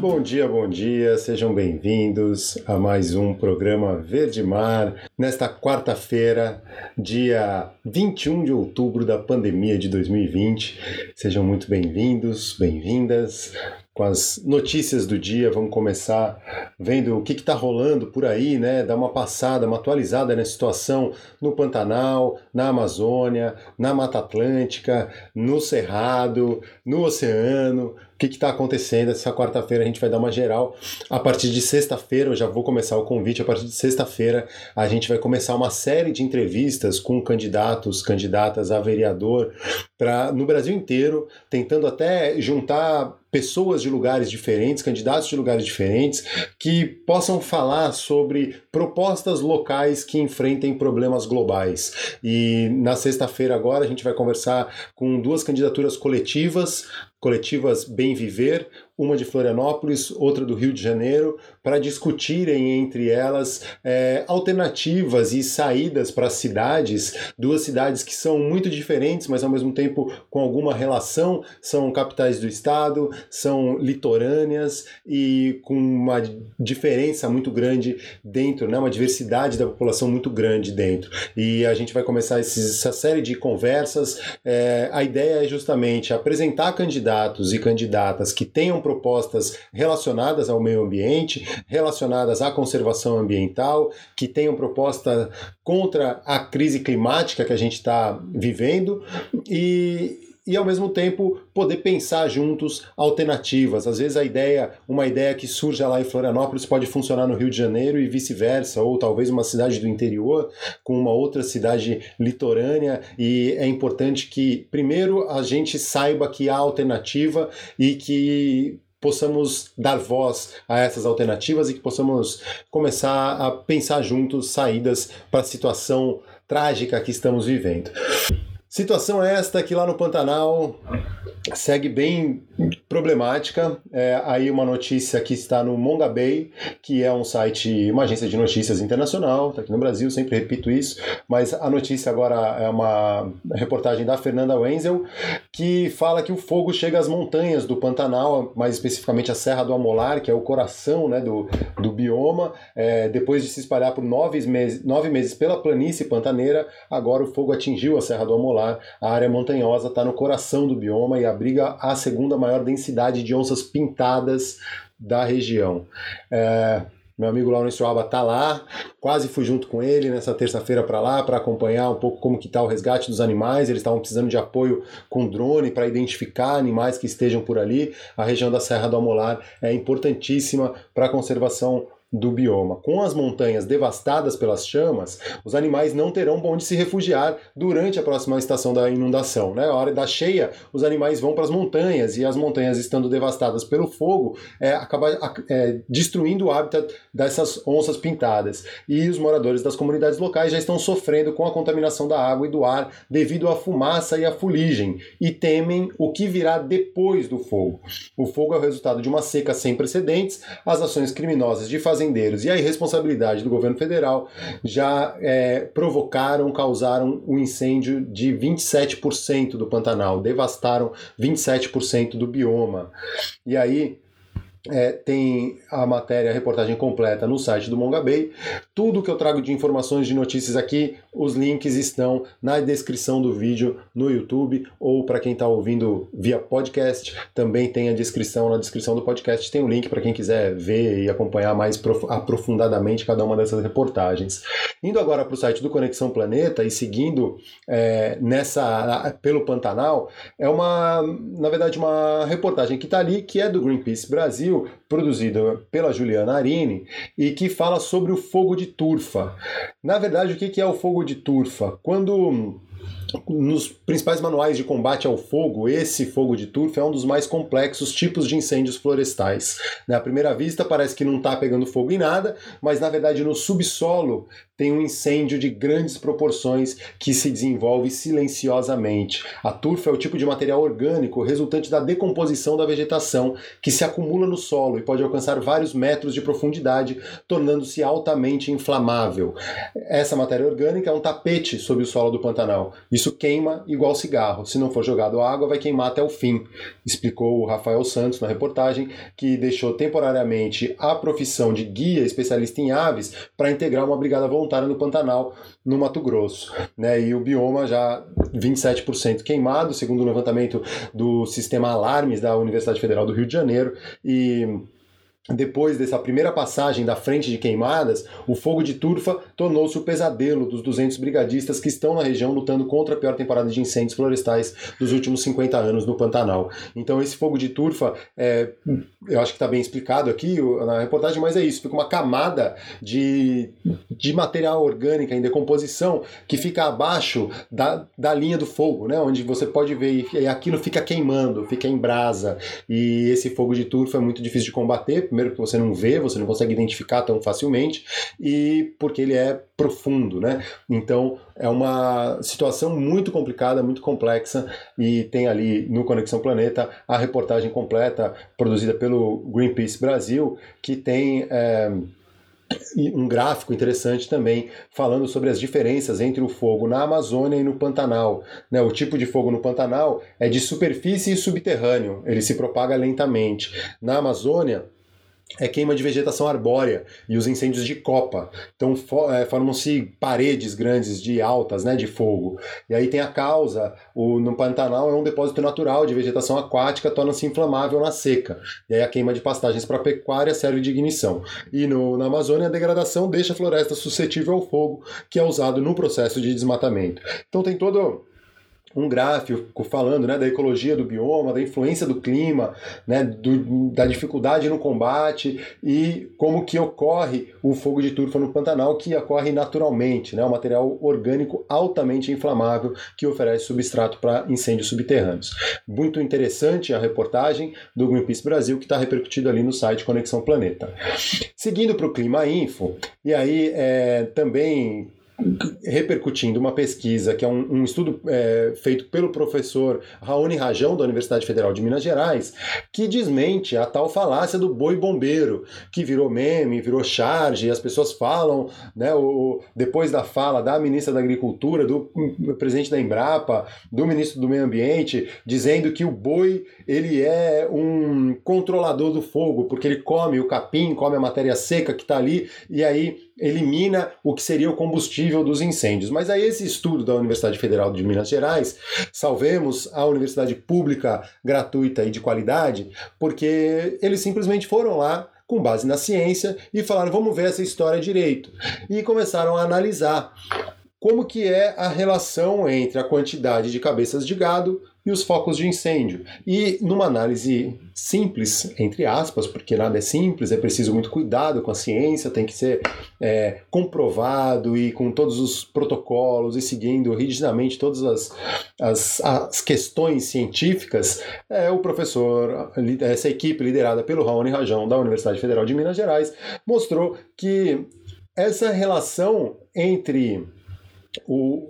Bom dia, bom dia, sejam bem-vindos a mais um programa Verde Mar, nesta quarta-feira, dia 21 de outubro da pandemia de 2020. Sejam muito bem-vindos, bem-vindas com as notícias do dia. Vamos começar vendo o que está rolando por aí, né? Dar uma passada, uma atualizada na situação no Pantanal, na Amazônia, na Mata Atlântica, no Cerrado, no Oceano, que está acontecendo. Essa quarta-feira a gente vai dar uma geral. A partir de sexta-feira, eu já vou começar o convite. A partir de sexta-feira, a gente vai começar uma série de entrevistas com candidatos, candidatas a vereador, para no Brasil inteiro, tentando até juntar pessoas de lugares diferentes, candidatos de lugares diferentes, que possam falar sobre propostas locais que enfrentem problemas globais. E na sexta-feira agora a gente vai conversar com duas candidaturas coletivas, coletivas Bem Viver, uma de Florianópolis, outra do Rio de Janeiro, para discutirem entre elas é, alternativas e saídas para cidades, duas cidades que são muito diferentes, mas ao mesmo tempo com alguma relação, são capitais do estado, são litorâneas e com uma diferença muito grande dentro, né, uma diversidade da população muito grande dentro. E a gente vai começar esses, essa série de conversas. É, a ideia é justamente apresentar candidatos e candidatas que tenham propostas relacionadas ao meio ambiente, relacionadas à conservação ambiental, que tenham proposta contra a crise climática que a gente está vivendo e e ao mesmo tempo poder pensar juntos alternativas. Às vezes a ideia, uma ideia que surge lá em Florianópolis pode funcionar no Rio de Janeiro e vice-versa, ou talvez uma cidade do interior com uma outra cidade litorânea e é importante que primeiro a gente saiba que há alternativa e que possamos dar voz a essas alternativas e que possamos começar a pensar juntos saídas para a situação trágica que estamos vivendo. Situação esta que lá no Pantanal segue bem problemática. É, aí uma notícia que está no Monga Bay, que é um site, uma agência de notícias internacional, está aqui no Brasil, sempre repito isso, mas a notícia agora é uma reportagem da Fernanda Wenzel, que fala que o fogo chega às montanhas do Pantanal, mais especificamente a Serra do Amolar, que é o coração né, do, do bioma. É, depois de se espalhar por nove meses, nove meses pela planície pantaneira, agora o fogo atingiu a Serra do Amolar a área montanhosa está no coração do bioma e abriga a segunda maior densidade de onças pintadas da região. É, meu amigo Laurence Alba está lá, quase fui junto com ele nessa terça-feira para lá para acompanhar um pouco como que está o resgate dos animais. Eles estavam precisando de apoio com drone para identificar animais que estejam por ali. A região da Serra do Amolar é importantíssima para a conservação do bioma. Com as montanhas devastadas pelas chamas, os animais não terão onde se refugiar durante a próxima estação da inundação. Né? A hora da cheia, os animais vão para as montanhas e as montanhas estando devastadas pelo fogo, é, acaba é, destruindo o hábitat dessas onças pintadas. E os moradores das comunidades locais já estão sofrendo com a contaminação da água e do ar devido à fumaça e à fuligem e temem o que virá depois do fogo. O fogo é o resultado de uma seca sem precedentes, as ações criminosas de fazer fazendeiros e a irresponsabilidade do governo federal já é, provocaram, causaram um incêndio de 27% do Pantanal, devastaram 27% do bioma. E aí é, tem a matéria, a reportagem completa no site do Monga Bay. Tudo que eu trago de informações, de notícias aqui, os links estão na descrição do vídeo no YouTube ou para quem está ouvindo via podcast, também tem a descrição, na descrição do podcast tem o um link para quem quiser ver e acompanhar mais aprofundadamente cada uma dessas reportagens. Indo agora para o site do Conexão Planeta e seguindo é, nessa pelo Pantanal, é uma, na verdade, uma reportagem que está ali que é do Greenpeace Brasil Brasil, produzido pela Juliana Arini, e que fala sobre o fogo de turfa. Na verdade, o que é o fogo de turfa? Quando nos principais manuais de combate ao fogo, esse fogo de turfa é um dos mais complexos tipos de incêndios florestais. Né? À primeira vista parece que não está pegando fogo em nada, mas na verdade no subsolo tem um incêndio de grandes proporções que se desenvolve silenciosamente. A turfa é o tipo de material orgânico resultante da decomposição da vegetação que se acumula no solo e pode alcançar vários metros de profundidade, tornando-se altamente inflamável. Essa matéria orgânica é um tapete sobre o solo do Pantanal. Queima igual cigarro. Se não for jogado água, vai queimar até o fim, explicou o Rafael Santos na reportagem, que deixou temporariamente a profissão de guia especialista em aves para integrar uma brigada voluntária voluntária no Pantanal, no Mato Grosso. Né? E o bioma já 27% queimado, segundo o levantamento do sistema Alarmes da Universidade Federal do Rio de Janeiro. E depois dessa primeira passagem da frente de queimadas, o fogo de turfa tornou-se o pesadelo dos 200 brigadistas que estão na região lutando contra a pior temporada de incêndios florestais dos últimos 50 anos no Pantanal. Então, esse fogo de turfa, é, eu acho que está bem explicado aqui na reportagem, mas é isso: fica uma camada de, de material orgânico em decomposição que fica abaixo da, da linha do fogo, né, onde você pode ver e aquilo fica queimando, fica em brasa. E esse fogo de turfa é muito difícil de combater primeiro porque você não vê, você não consegue identificar tão facilmente, e porque ele é profundo, né? Então é uma situação muito complicada, muito complexa, e tem ali no Conexão Planeta a reportagem completa produzida pelo Greenpeace Brasil, que tem. É, um gráfico interessante também falando sobre as diferenças entre o fogo na Amazônia e no Pantanal. Né, o tipo de fogo no Pantanal é de superfície e subterrâneo, ele se propaga lentamente. Na Amazônia, é queima de vegetação arbórea e os incêndios de copa. Então é, formam-se paredes grandes de altas, né, de fogo. E aí tem a causa, o, no Pantanal é um depósito natural de vegetação aquática, torna-se inflamável na seca. E aí a queima de pastagens para pecuária serve de ignição. E no, na Amazônia a degradação deixa a floresta suscetível ao fogo, que é usado no processo de desmatamento. Então tem todo um gráfico falando né, da ecologia do bioma, da influência do clima, né, do, da dificuldade no combate e como que ocorre o fogo de turfa no Pantanal, que ocorre naturalmente, né, um material orgânico altamente inflamável que oferece substrato para incêndios subterrâneos. Muito interessante a reportagem do Greenpeace Brasil que está repercutido ali no site Conexão Planeta. Seguindo para o Clima Info, e aí é, também repercutindo uma pesquisa que é um, um estudo é, feito pelo professor Raoni Rajão, da Universidade Federal de Minas Gerais, que desmente a tal falácia do boi bombeiro, que virou meme, virou charge, as pessoas falam, né, o, depois da fala da ministra da Agricultura, do presidente da Embrapa, do ministro do Meio Ambiente, dizendo que o boi ele é um controlador do fogo, porque ele come o capim, come a matéria seca que está ali, e aí elimina o que seria o combustível dos incêndios. Mas aí esse estudo da Universidade Federal de Minas Gerais, salvemos a universidade pública gratuita e de qualidade, porque eles simplesmente foram lá com base na ciência e falaram, vamos ver essa história direito. E começaram a analisar como que é a relação entre a quantidade de cabeças de gado os focos de incêndio. E numa análise simples, entre aspas, porque nada é simples, é preciso muito cuidado com a ciência, tem que ser é, comprovado e com todos os protocolos e seguindo rigidamente todas as, as, as questões científicas, é, o professor, essa equipe liderada pelo Raoni Rajão da Universidade Federal de Minas Gerais, mostrou que essa relação entre o,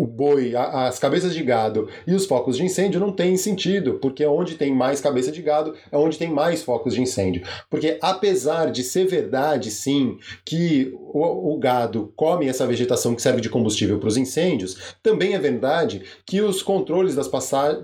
o boi, a, as cabeças de gado e os focos de incêndio não tem sentido, porque onde tem mais cabeça de gado é onde tem mais focos de incêndio. Porque apesar de ser verdade, sim, que o, o gado come essa vegetação que serve de combustível para os incêndios, também é verdade que os controles das,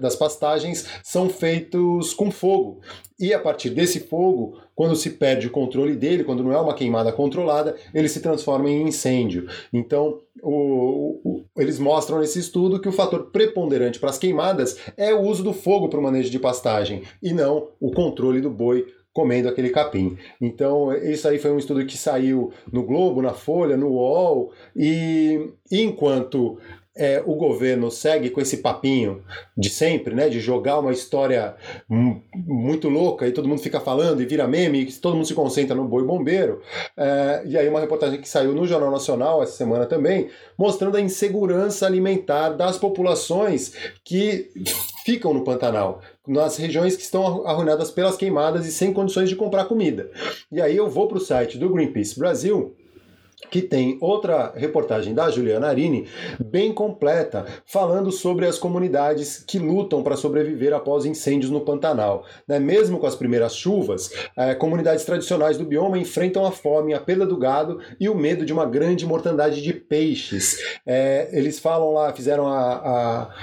das pastagens são feitos com fogo. E a partir desse fogo, quando se perde o controle dele, quando não é uma queimada controlada, ele se transforma em incêndio. Então, o, o, eles mostram nesse estudo que o fator preponderante para as queimadas é o uso do fogo para o manejo de pastagem e não o controle do boi comendo aquele capim. Então, isso aí foi um estudo que saiu no Globo, na Folha, no UOL, e enquanto é, o governo segue com esse papinho de sempre, né, de jogar uma história muito louca e todo mundo fica falando e vira meme, e todo mundo se concentra no boi bombeiro. É, e aí uma reportagem que saiu no Jornal Nacional essa semana também, mostrando a insegurança alimentar das populações que ficam no Pantanal, nas regiões que estão arruinadas pelas queimadas e sem condições de comprar comida. E aí eu vou para o site do Greenpeace Brasil que tem outra reportagem da Juliana Arini, bem completa, falando sobre as comunidades que lutam para sobreviver após incêndios no Pantanal. Né? Mesmo com as primeiras chuvas, é, comunidades tradicionais do bioma enfrentam a fome, a perda do gado e o medo de uma grande mortandade de peixes. É, eles falam lá, fizeram a, a,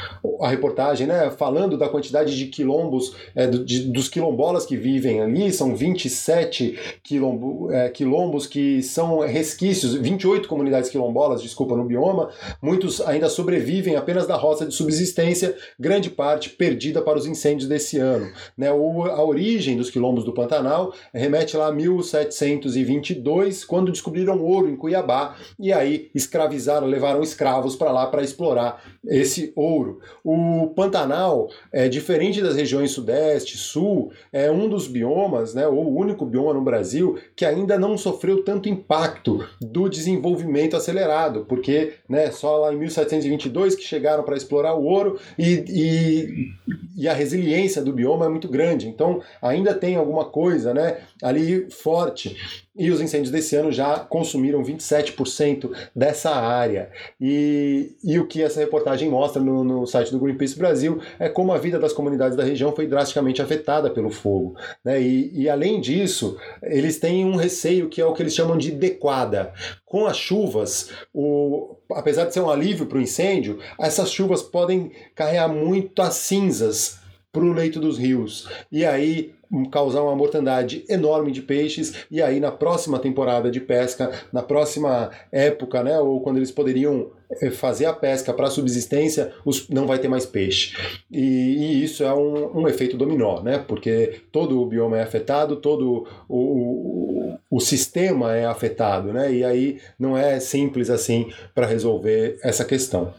a, reportagem, né, falando da quantidade de quilombos, é, de, dos quilombolas que vivem ali, são 27 quilombo, quilombos que são resquícios 28 comunidades quilombolas, desculpa, no bioma, muitos ainda sobrevivem apenas da roça de subsistência, grande parte perdida para os incêndios desse ano. Né? O, a origem dos quilombos do Pantanal remete lá a 1722, quando descobriram ouro em Cuiabá, e aí escravizaram, levaram escravos para lá para explorar esse ouro. O Pantanal, é diferente das regiões Sudeste, Sul, é um dos biomas, né, ou o único bioma no Brasil, que ainda não sofreu tanto impacto do desenvolvimento acelerado, porque né, só lá em 1722 que chegaram para explorar o ouro e, e, e, a resiliência do bioma é muito grande. Então ainda tem alguma coisa né, ali forte. E os incêndios desse ano já consumiram 27% dessa área. E, e o que essa reportagem mostra no, no, site do Greenpeace Brasil é como a vida das comunidades da região foi drasticamente afetada pelo fogo. Né? E, e além disso, eles têm um receio que é o que eles chamam de dequada. Com as chuvas, o, apesar de ser um alívio para o incêndio, essas chuvas podem carregar muitas cinzas para o leito dos rios. E aí causar uma mortandade enorme de peixes e aí na próxima temporada de pesca, na próxima época, né, ou quando eles poderiam eh, fazer a pesca para subsistência, os, não vai ter mais peixe. E, e isso é um, um, efeito dominó, né, porque todo o bioma é afetado, todo o, o, o sistema é afetado, né, e aí não é simples assim para resolver essa questão.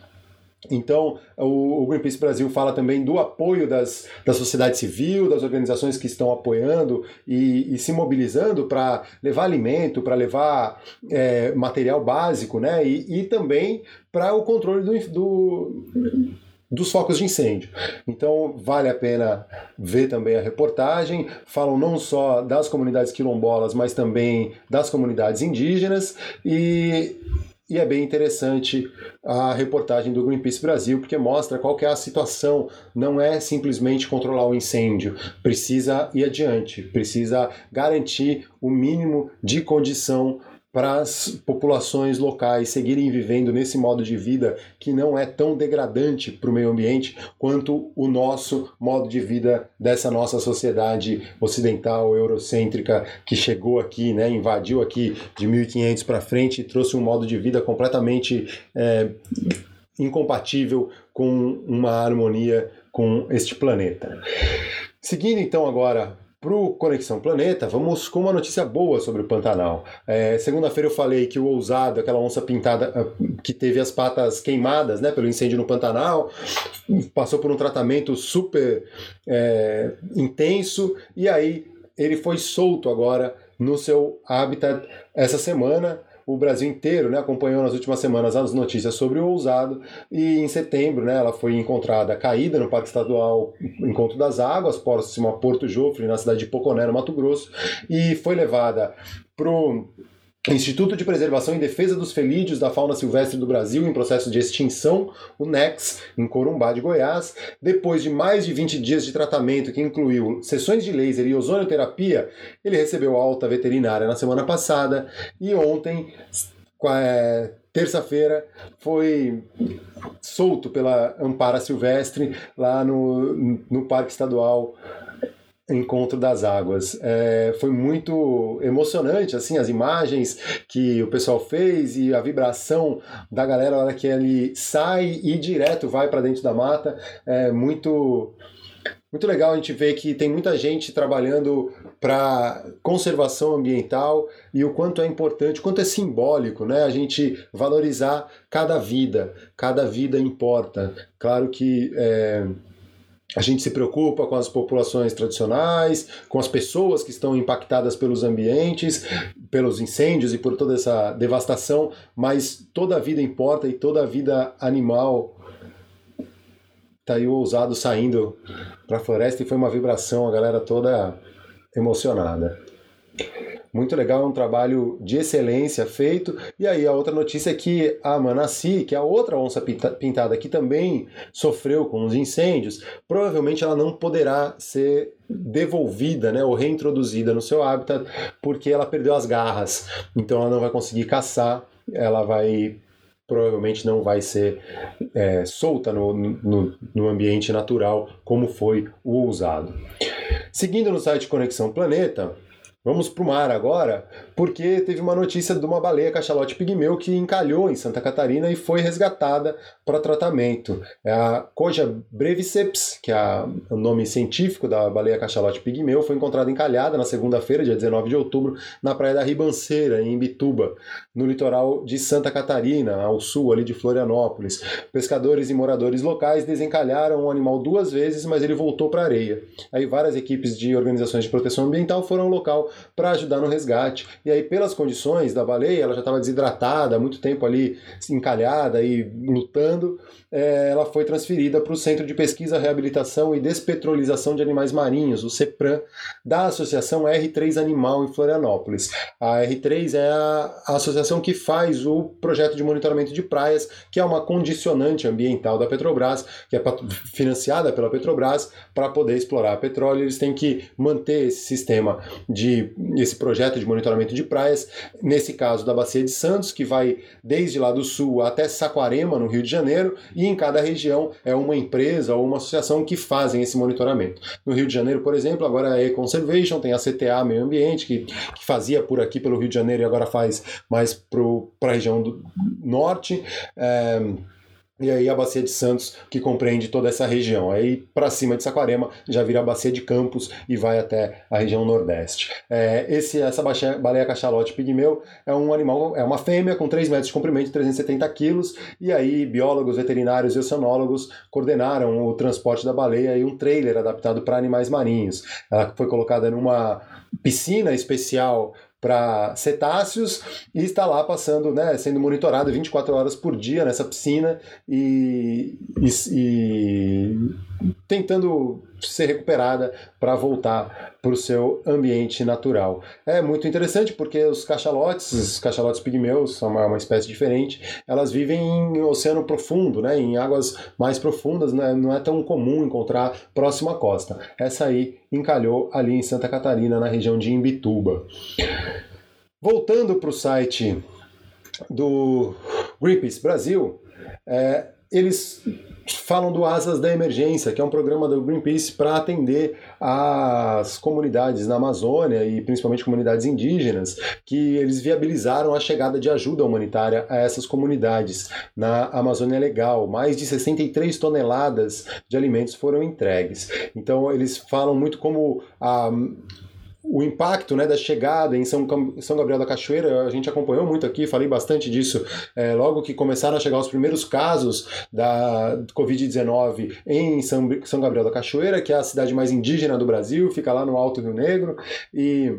Então, o, Greenpeace Brasil fala também do apoio das, da sociedade civil, das organizações que estão apoiando e, e se mobilizando para levar alimento, para levar é, material básico, né? E, e também para o controle do, do, dos focos de incêndio. Então, vale a pena ver também a reportagem. Falam não só das comunidades quilombolas, mas também das comunidades indígenas e e é bem interessante a reportagem do Greenpeace Brasil, porque mostra qual é a situação. Não é simplesmente controlar o incêndio, precisa ir adiante, precisa garantir o mínimo de condição para as populações locais seguirem vivendo nesse modo de vida que não é tão degradante para o meio ambiente quanto o nosso modo de vida dessa nossa sociedade ocidental, eurocêntrica, que chegou aqui, né, invadiu aqui de 1500 para frente e trouxe um modo de vida completamente é, incompatível com uma harmonia com este planeta. Seguindo então agora para o Conexão Planeta, vamos com uma notícia boa sobre o Pantanal. É, Segunda-feira eu falei que o ousado, aquela onça pintada ah, que teve as patas queimadas né, pelo incêndio no Pantanal, passou por um tratamento super é, intenso e aí ele foi solto agora no seu habitat essa semana o Brasil inteiro né, acompanhou nas últimas semanas as notícias sobre o ousado. E em setembro né, ela foi encontrada caída no Parque Estadual Encontro das Águas, próximo a Porto Jofre, na cidade de Poconé, no Mato Grosso, e foi levada para Instituto de Preservação e Defesa dos Felídeos da Fauna Silvestre do Brasil em processo de extinção, o NEX, em Corumbá de Goiás. Depois de mais de 20 dias de tratamento que incluiu sessões de laser e ozonioterapia, ele recebeu alta veterinária na semana passada e ontem, é, terça-feira, foi solto pela Ampara Silvestre lá no, no Parque Estadual Encontro das Águas. É, foi muito emocionante, assim, as imagens que o pessoal fez e a vibração da galera na hora que ele sai e direto vai para dentro da mata. É muito muito legal a gente ver que tem muita gente trabalhando para conservação ambiental e o quanto é importante, o quanto é simbólico, né? A gente valorizar cada vida, cada vida importa. Claro que é, a gente se preocupa com as populações tradicionais, com as pessoas que estão impactadas pelos ambientes, pelos incêndios e por toda essa devastação, mas toda a vida importa e toda a vida animal tá aí o ousado saindo para a floresta e foi uma vibração, a galera toda emocionada. Muito legal, um trabalho de excelência feito. E aí a outra notícia é que a Manassi, que é a outra onça pintada que também sofreu com os incêndios, provavelmente ela não poderá ser devolvida, né, ou reintroduzida no seu hábitat, porque ela perdeu as garras. Então ela não vai conseguir caçar, ela vai provavelmente não vai ser é, solta no, no, no, ambiente natural como foi o usado. Seguindo no site Conexão Planeta, Vamos para o mar agora, porque teve uma notícia de uma baleia cachalote pigmeu que encalhou em Santa Catarina e foi resgatada para tratamento. É a Coja breviceps, que é o nome científico da baleia cachalote pigmeu, foi encontrada encalhada na segunda-feira, dia 19 de outubro, na praia da Ribanceira, em Bituba, no litoral de Santa Catarina, ao sul ali de Florianópolis. Pescadores e moradores locais desencalharam o animal duas vezes, mas ele voltou para a areia. Aí várias equipes de organizações de proteção ambiental foram ao local para ajudar no resgate. E aí, pelas condições da baleia, ela já estava desidratada, muito tempo ali encalhada e lutando, é, ela foi transferida para o Centro de Pesquisa, Reabilitação e Despetrolização de Animais Marinhos, o CEPRAM, da Associação R3 Animal em Florianópolis. A R3 é a, a associação que faz o projeto de monitoramento de praias, que é uma condicionante ambiental da Petrobras, que é financiada pela Petrobras para poder explorar petróleo. Eles têm que manter esse sistema de esse projeto de monitoramento de praias, nesse caso da Bacia de Santos, que vai desde lá do sul até Saquarema, no Rio de Janeiro, e em cada região é uma empresa ou uma associação que fazem esse monitoramento. No Rio de Janeiro, por exemplo, agora é a E-Conservation, tem a CTA Meio Ambiente, que, que fazia por aqui pelo Rio de Janeiro e agora faz mais para a região do norte. É, e aí a Bacia de Santos, que compreende toda essa região. Aí para cima de Saquarema já vira a Bacia de Campos e vai até a região Nordeste. É, esse, essa baleia cachalote pigmeu é um animal, é uma fêmea com 3 metros de comprimento e 370 quilos. E aí biólogos, veterinários e oceanólogos coordenaram o transporte da baleia em um trailer adaptado para animais marinhos. Ela foi colocada numa piscina especial para cetáceos e está lá passando, né, sendo monitorado 24 horas por dia nessa piscina e, e, e tentando ser recuperada para voltar para o seu ambiente natural. É muito interessante porque os cachalotes, os cachalotes pigmeus, são uma, uma espécie diferente, elas vivem em oceano profundo, né, em águas mais profundas, né, não é tão comum encontrar próximo à costa. Essa aí encalhou ali em Santa Catarina, na região de Imbituba. Voltando para o site do Greenpeace Brasil, é, eles falam do Asas da Emergência, que é um programa do Greenpeace para atender as comunidades na Amazônia e principalmente comunidades indígenas, que eles viabilizaram a chegada de ajuda humanitária a essas comunidades na Amazônia Legal. Mais de 63 toneladas de alimentos foram entregues. Então eles falam muito como a o impacto né, da chegada em São, São Gabriel da Cachoeira, a gente acompanhou muito aqui, falei bastante disso, é, logo que começaram a chegar os primeiros casos da Covid-19 em São, São Gabriel da Cachoeira, que é a cidade mais indígena do Brasil, fica lá no Alto Rio Negro, e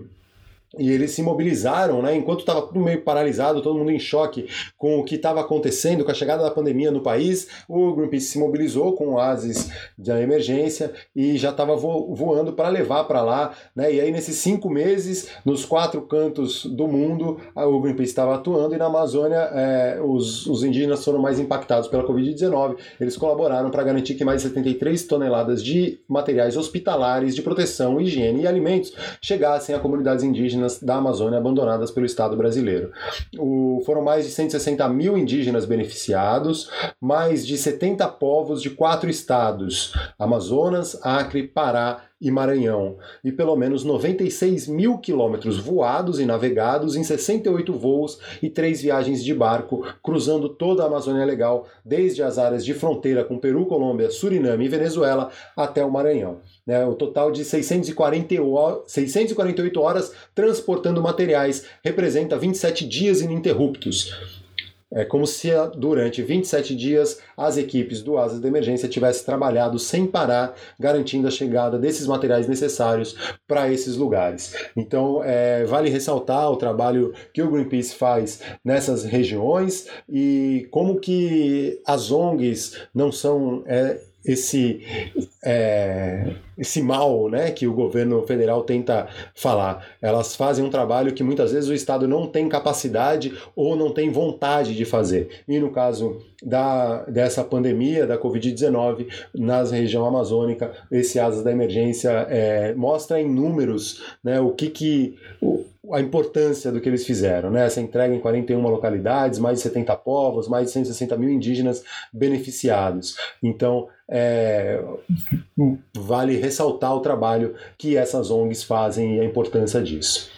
e eles se mobilizaram, né? Enquanto estava tudo meio paralisado, todo mundo em choque com o que estava acontecendo, com a chegada da pandemia no país, o Greenpeace se mobilizou com o ASIS da emergência e já estava voando para levar para lá, né? E aí nesses cinco meses, nos quatro cantos do mundo, o Greenpeace estava atuando e na Amazônia é, os, os indígenas foram mais impactados pela Covid-19. Eles colaboraram para garantir que mais de 73 toneladas de materiais hospitalares de proteção, higiene e alimentos chegassem a comunidades indígenas indígenas da Amazônia abandonadas pelo Estado brasileiro. O, foram mais de 160 mil indígenas beneficiados, mais de 70 povos de quatro estados: Amazonas, Acre, Pará e Maranhão, e pelo menos 96 mil quilômetros voados e navegados em 68 voos e três viagens de barco, cruzando toda a Amazônia Legal, desde as áreas de fronteira com Peru, Colômbia, Suriname e Venezuela até o Maranhão. Né, o total de 648 horas transportando materiais representa 27 dias ininterruptos. É como se durante 27 dias as equipes do Asas de Emergência tivessem trabalhado sem parar, garantindo a chegada desses materiais necessários para esses lugares. Então, é, vale ressaltar o trabalho que o Greenpeace faz nessas regiões e como que as ONGs não são é, esse, é, esse mal né, que o governo federal tenta falar. Elas fazem um trabalho que muitas vezes o Estado não tem capacidade ou não tem vontade de fazer. E no caso da, dessa pandemia da Covid-19 na região amazônica, esse Asas da Emergência é, mostra em números né, o que, que o, a importância do que eles fizeram, né? Essa entrega em 41 localidades, mais de 70 povos, mais de 160 mil indígenas beneficiados. Então, é, vale ressaltar o trabalho que essas ONGs fazem e a importância disso.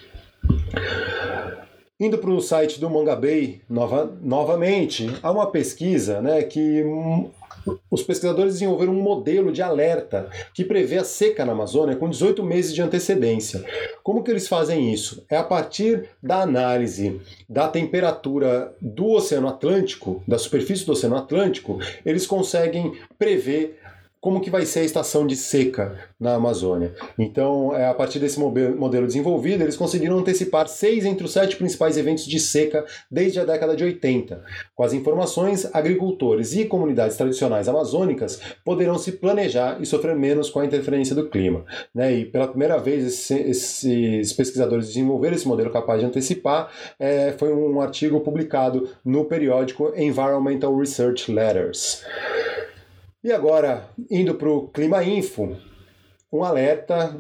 Indo para o site do Mongabay nova, novamente, há uma pesquisa né, que os pesquisadores desenvolveram um modelo de alerta que prevê a seca na Amazônia com 18 meses de antecedência. Como que eles fazem isso? É a partir da análise da temperatura do Oceano Atlântico, da superfície do Oceano Atlântico, eles conseguem prever como que vai ser a estação de seca na Amazônia. Então, é, a partir desse modelo desenvolvido, eles conseguiram antecipar seis entre os sete principais eventos de seca desde a década de 80. Com as informações, agricultores e comunidades tradicionais amazônicas poderão se planejar e sofrer menos com a interferência do clima. Né? E pela primeira vez, esses pesquisadores desenvolveram esse modelo capaz de antecipar. É, foi um artigo publicado no periódico Environmental Research Letters. E agora, indo para o Clima Info, um alerta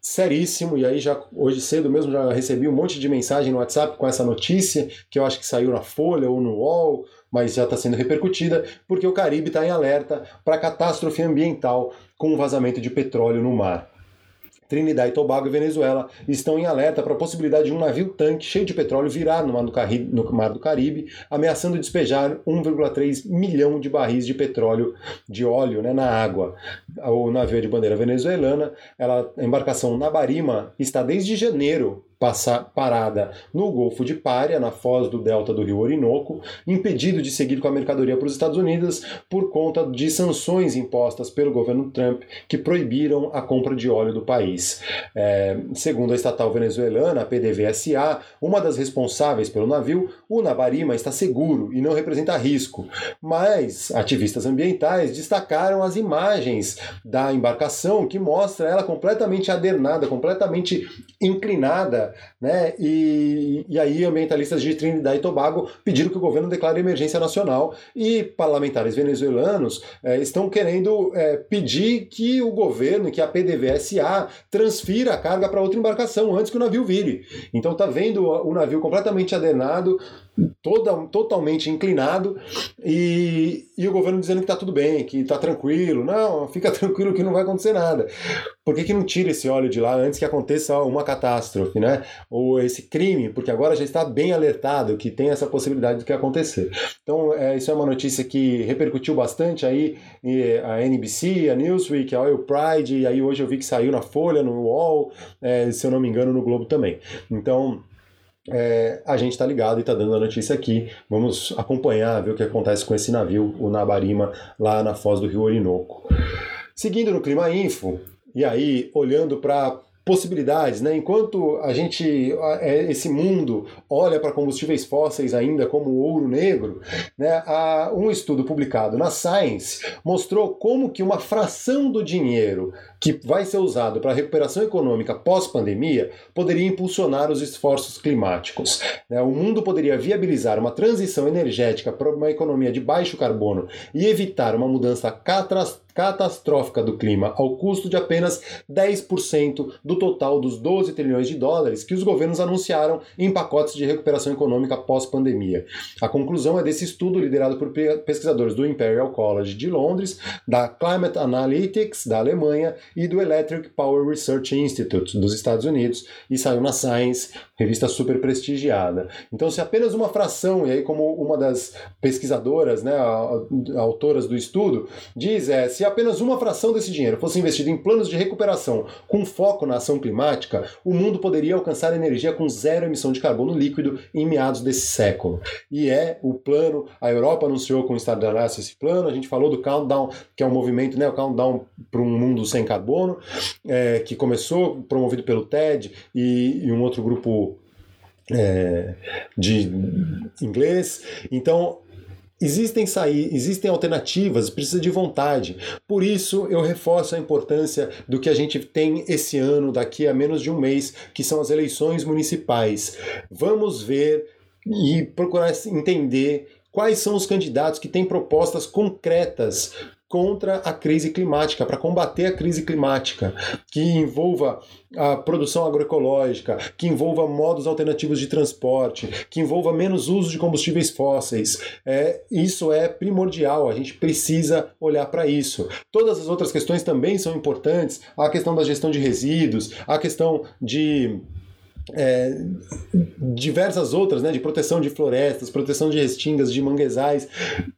seríssimo, e aí já hoje cedo mesmo já recebi um monte de mensagem no WhatsApp com essa notícia, que eu acho que saiu na Folha ou no UOL, mas já está sendo repercutida, porque o Caribe está em alerta para catástrofe ambiental com um vazamento de petróleo no mar. Trinidad e Tobago e Venezuela estão em alerta para a possibilidade de um navio-tanque cheio de petróleo virar no Mar do Caribe, no Mar do Caribe ameaçando despejar 1,3 milhão de barris de petróleo, de óleo, né, na água. O navio é de bandeira venezuelana, ela, a embarcação Nabarima está desde janeiro passar, parada no Golfo de Pária, na foz do delta do rio Orinoco, impedido de seguir com a mercadoria para os Estados Unidos por conta de sanções impostas pelo governo Trump que proibiram a compra de óleo do país. É, segundo a estatal venezuelana, a PDVSA, uma das responsáveis pelo navio, o Nabarima está seguro e não representa risco, mas ativistas ambientais destacaram as imagens da embarcação que mostra ela completamente adernada, completamente inclinada né? E, e aí ambientalistas de Trinidad e Tobago pediram que o governo declare emergência nacional e parlamentares venezuelanos é, estão querendo é, pedir que o governo, que a PDVSA transfira a carga para outra embarcação antes que o navio vire. Então tá vendo o navio completamente adenado, toda, totalmente inclinado e, e o governo dizendo que está tudo bem, que está tranquilo. Não, fica tranquilo que não vai acontecer nada. Por que, que não tira esse óleo de lá antes que aconteça uma catástrofe, né? Ou esse crime, porque agora já está bem alertado que tem essa possibilidade do que acontecer. Então, é, isso é uma notícia que repercutiu bastante aí, a NBC, a Newsweek, a Oil Pride, e aí hoje eu vi que saiu na Folha, no UOL, é, se eu não me engano, no Globo também. Então, é, a gente está ligado e está dando a notícia aqui. Vamos acompanhar, ver o que acontece com esse navio, o Nabarima, lá na foz do Rio Orinoco. Seguindo no Clima Info, e aí olhando para possibilidades, né? Enquanto a gente, é, esse mundo olha para combustíveis fósseis ainda como ouro negro, né? Um estudo publicado na Science mostrou como que uma fração do dinheiro que vai ser usado para a recuperação econômica pós-pandemia poderia impulsionar os esforços climáticos. Né? O mundo poderia viabilizar uma transição energética para uma economia de baixo carbono e evitar uma mudança catastrófica do clima, ao custo de apenas 10% do total dos 12 trilhões de dólares que os governos anunciaram em pacotes de recuperação econômica pós-pandemia. A conclusão é desse estudo liderado por pesquisadores do Imperial College de Londres, da Climate Analytics da Alemanha e do Electric Power Research Institute dos Estados Unidos e saiu na Science, revista super prestigiada. Então, se apenas uma fração, e aí como uma das pesquisadoras, né, autoras do estudo, diz é, se apenas uma fração desse dinheiro fosse investido em planos de recuperação com foco na ação climática, o mundo poderia alcançar energia com zero emissão de carbono líquido em meados desse século. E é o plano, a Europa anunciou com o Estado da Nação esse plano, a gente falou do Countdown, que é um movimento, né, o Countdown para um mundo sem carbono, é, que começou promovido pelo TED e, e um outro grupo é, de inglês. Então, Existem sair, existem alternativas, precisa de vontade. Por isso eu reforço a importância do que a gente tem esse ano, daqui a menos de um mês, que são as eleições municipais. Vamos ver e procurar entender quais são os candidatos que têm propostas concretas contra a crise climática, para combater a crise climática, que envolva a produção agroecológica, que envolva modos alternativos de transporte, que envolva menos uso de combustíveis fósseis. É, isso é primordial, a gente precisa olhar para isso. Todas as outras questões também são importantes, a questão da gestão de resíduos, a questão de é, diversas outras, né, de proteção de florestas, proteção de restingas, de manguezais,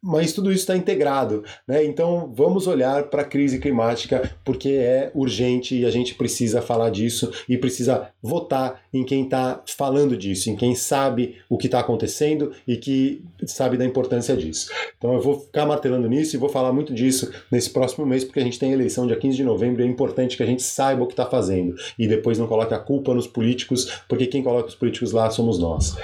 mas tudo isso está integrado. Né? Então vamos olhar para a crise climática porque é urgente e a gente precisa falar disso e precisa votar em quem está falando disso, em quem sabe o que está acontecendo e que sabe da importância disso. Então eu vou ficar martelando nisso e vou falar muito disso nesse próximo mês porque a gente tem eleição dia 15 de novembro e é importante que a gente saiba o que está fazendo e depois não coloque a culpa nos políticos porque quem coloca os políticos lá somos nós.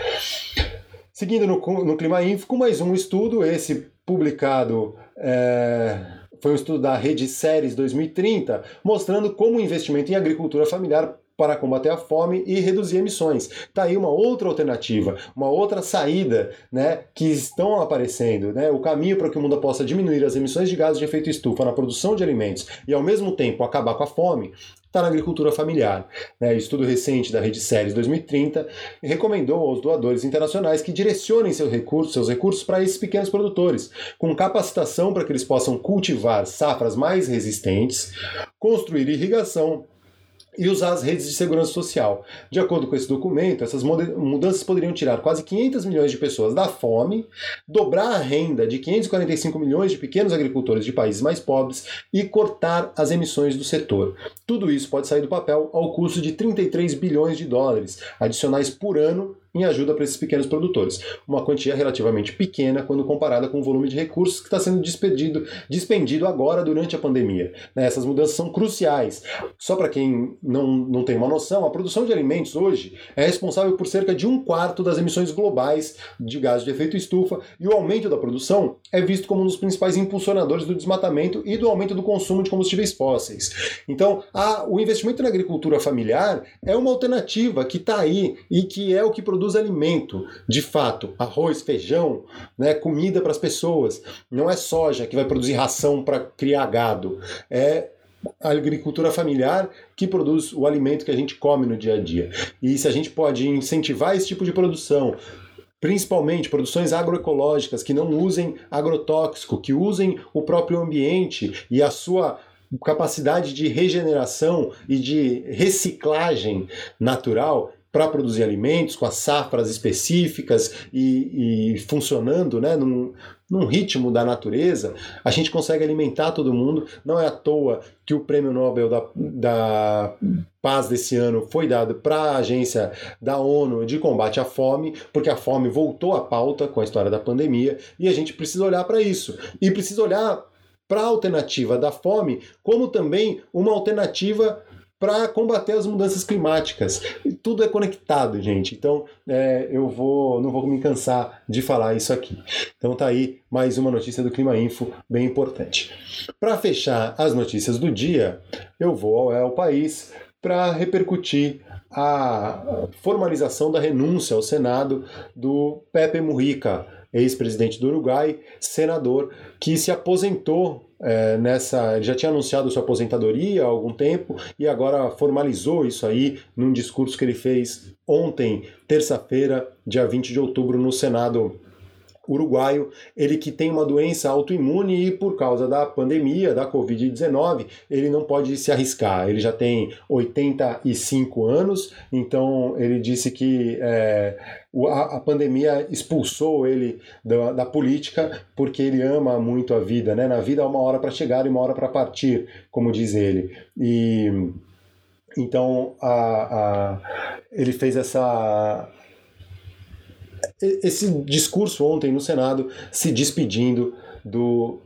Seguindo no, no Clima Info, mais um estudo, esse publicado é, foi um estudo da Rede Séries 2030, mostrando como o investimento em agricultura familiar para combater a fome e reduzir emissões. Está aí uma outra alternativa, uma outra saída né, que estão aparecendo. Né? O caminho para que o mundo possa diminuir as emissões de gases de efeito estufa na produção de alimentos e, ao mesmo tempo, acabar com a fome está na agricultura familiar. Né? Estudo recente da Rede Séries 2030 recomendou aos doadores internacionais que direcionem seus recursos, seus recursos para esses pequenos produtores, com capacitação para que eles possam cultivar safras mais resistentes, construir irrigação e usar as redes de segurança social. De acordo com esse documento, essas mudanças poderiam tirar quase 500 milhões de pessoas da fome, dobrar a renda de 545 milhões de pequenos agricultores de países mais pobres e cortar as emissões do setor. Tudo isso pode sair do papel ao custo de 33 bilhões de dólares adicionais por ano em ajuda para esses pequenos produtores. Uma quantia relativamente pequena quando comparada com o volume de recursos que está sendo despedido, despendido agora durante a pandemia. Né, essas mudanças são cruciais. Só para quem não, não tem uma noção, a produção de alimentos hoje é responsável por cerca de um quarto das emissões globais de gases de efeito estufa e o aumento da produção é visto como um dos principais impulsionadores do desmatamento e do aumento do consumo de combustíveis fósseis. Então, a, o investimento na agricultura familiar é uma alternativa que está aí e que é o que produz produz alimento, de fato, arroz, feijão, né, comida para as pessoas. Não é soja que vai produzir ração para criar gado. É a agricultura familiar que produz o alimento que a gente come no dia a dia. E se a gente pode incentivar esse tipo de produção, principalmente produções agroecológicas que não usem agrotóxico, que usem o próprio ambiente e a sua capacidade de regeneração e de reciclagem natural, para produzir alimentos, com as safras específicas e, e funcionando né, num, num, ritmo da natureza, a gente consegue alimentar todo mundo. Não é à toa que o prêmio Nobel da, da Paz desse ano foi dado para a agência da ONU de combate à fome, porque a fome voltou à pauta com a história da pandemia e a gente precisa olhar para isso. E precisa olhar para a alternativa da fome como também uma alternativa para combater as mudanças climáticas. E tudo é conectado, gente. Então é, eu vou, não vou me cansar de falar isso aqui. Então tá aí mais uma notícia do Clima Info bem importante. Para fechar as notícias do dia, eu vou ao País para repercutir a formalização da renúncia ao Senado do Pepe Mujica, ex-presidente do Uruguai, senador, que se aposentou é, nessa. Ele já tinha anunciado sua aposentadoria há algum tempo e agora formalizou isso aí num discurso que ele fez ontem, terça-feira, dia 20 de outubro, no Senado uruguaio, ele que tem uma doença autoimune e por causa da pandemia, da Covid-19, ele não pode se arriscar. Ele já tem 85 anos, então ele disse que é, a, a, pandemia expulsou ele da, da, política porque ele ama muito a vida, né? Na vida há uma hora para chegar e uma hora para partir, como diz ele. E então a, a, ele fez essa esse discurso ontem no Senado se despedindo do,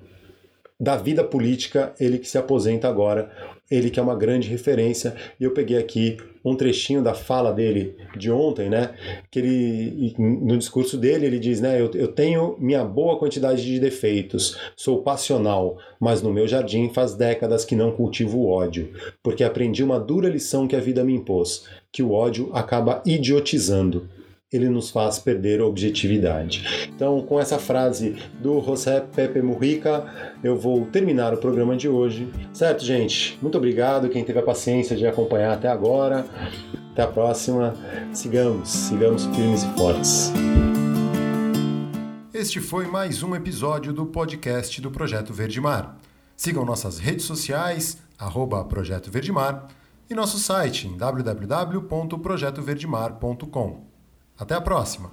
da vida política, ele que se aposenta agora, ele que é uma grande referência. E eu peguei aqui um trechinho da fala dele de ontem, né? Que ele, no discurso dele, ele diz, né? Eu, eu tenho minha boa quantidade de defeitos, sou passional, mas no meu jardim faz décadas que não cultivo o ódio, porque aprendi uma dura lição que a vida me impôs, que o ódio acaba idiotizando ele nos faz perder a objetividade. Então, com essa frase do José Pepe Mujica, eu vou terminar o programa de hoje. Certo, gente? Muito obrigado quem teve a paciência de acompanhar até agora. Até a próxima. Sigamos, sigamos firmes e fortes. Este foi mais um episódio do podcast do Projeto Verde Mar. Sigam nossas redes sociais, arroba Projeto Verde Mar, e nosso site em www.projetoverdemar.com. Até a próxima!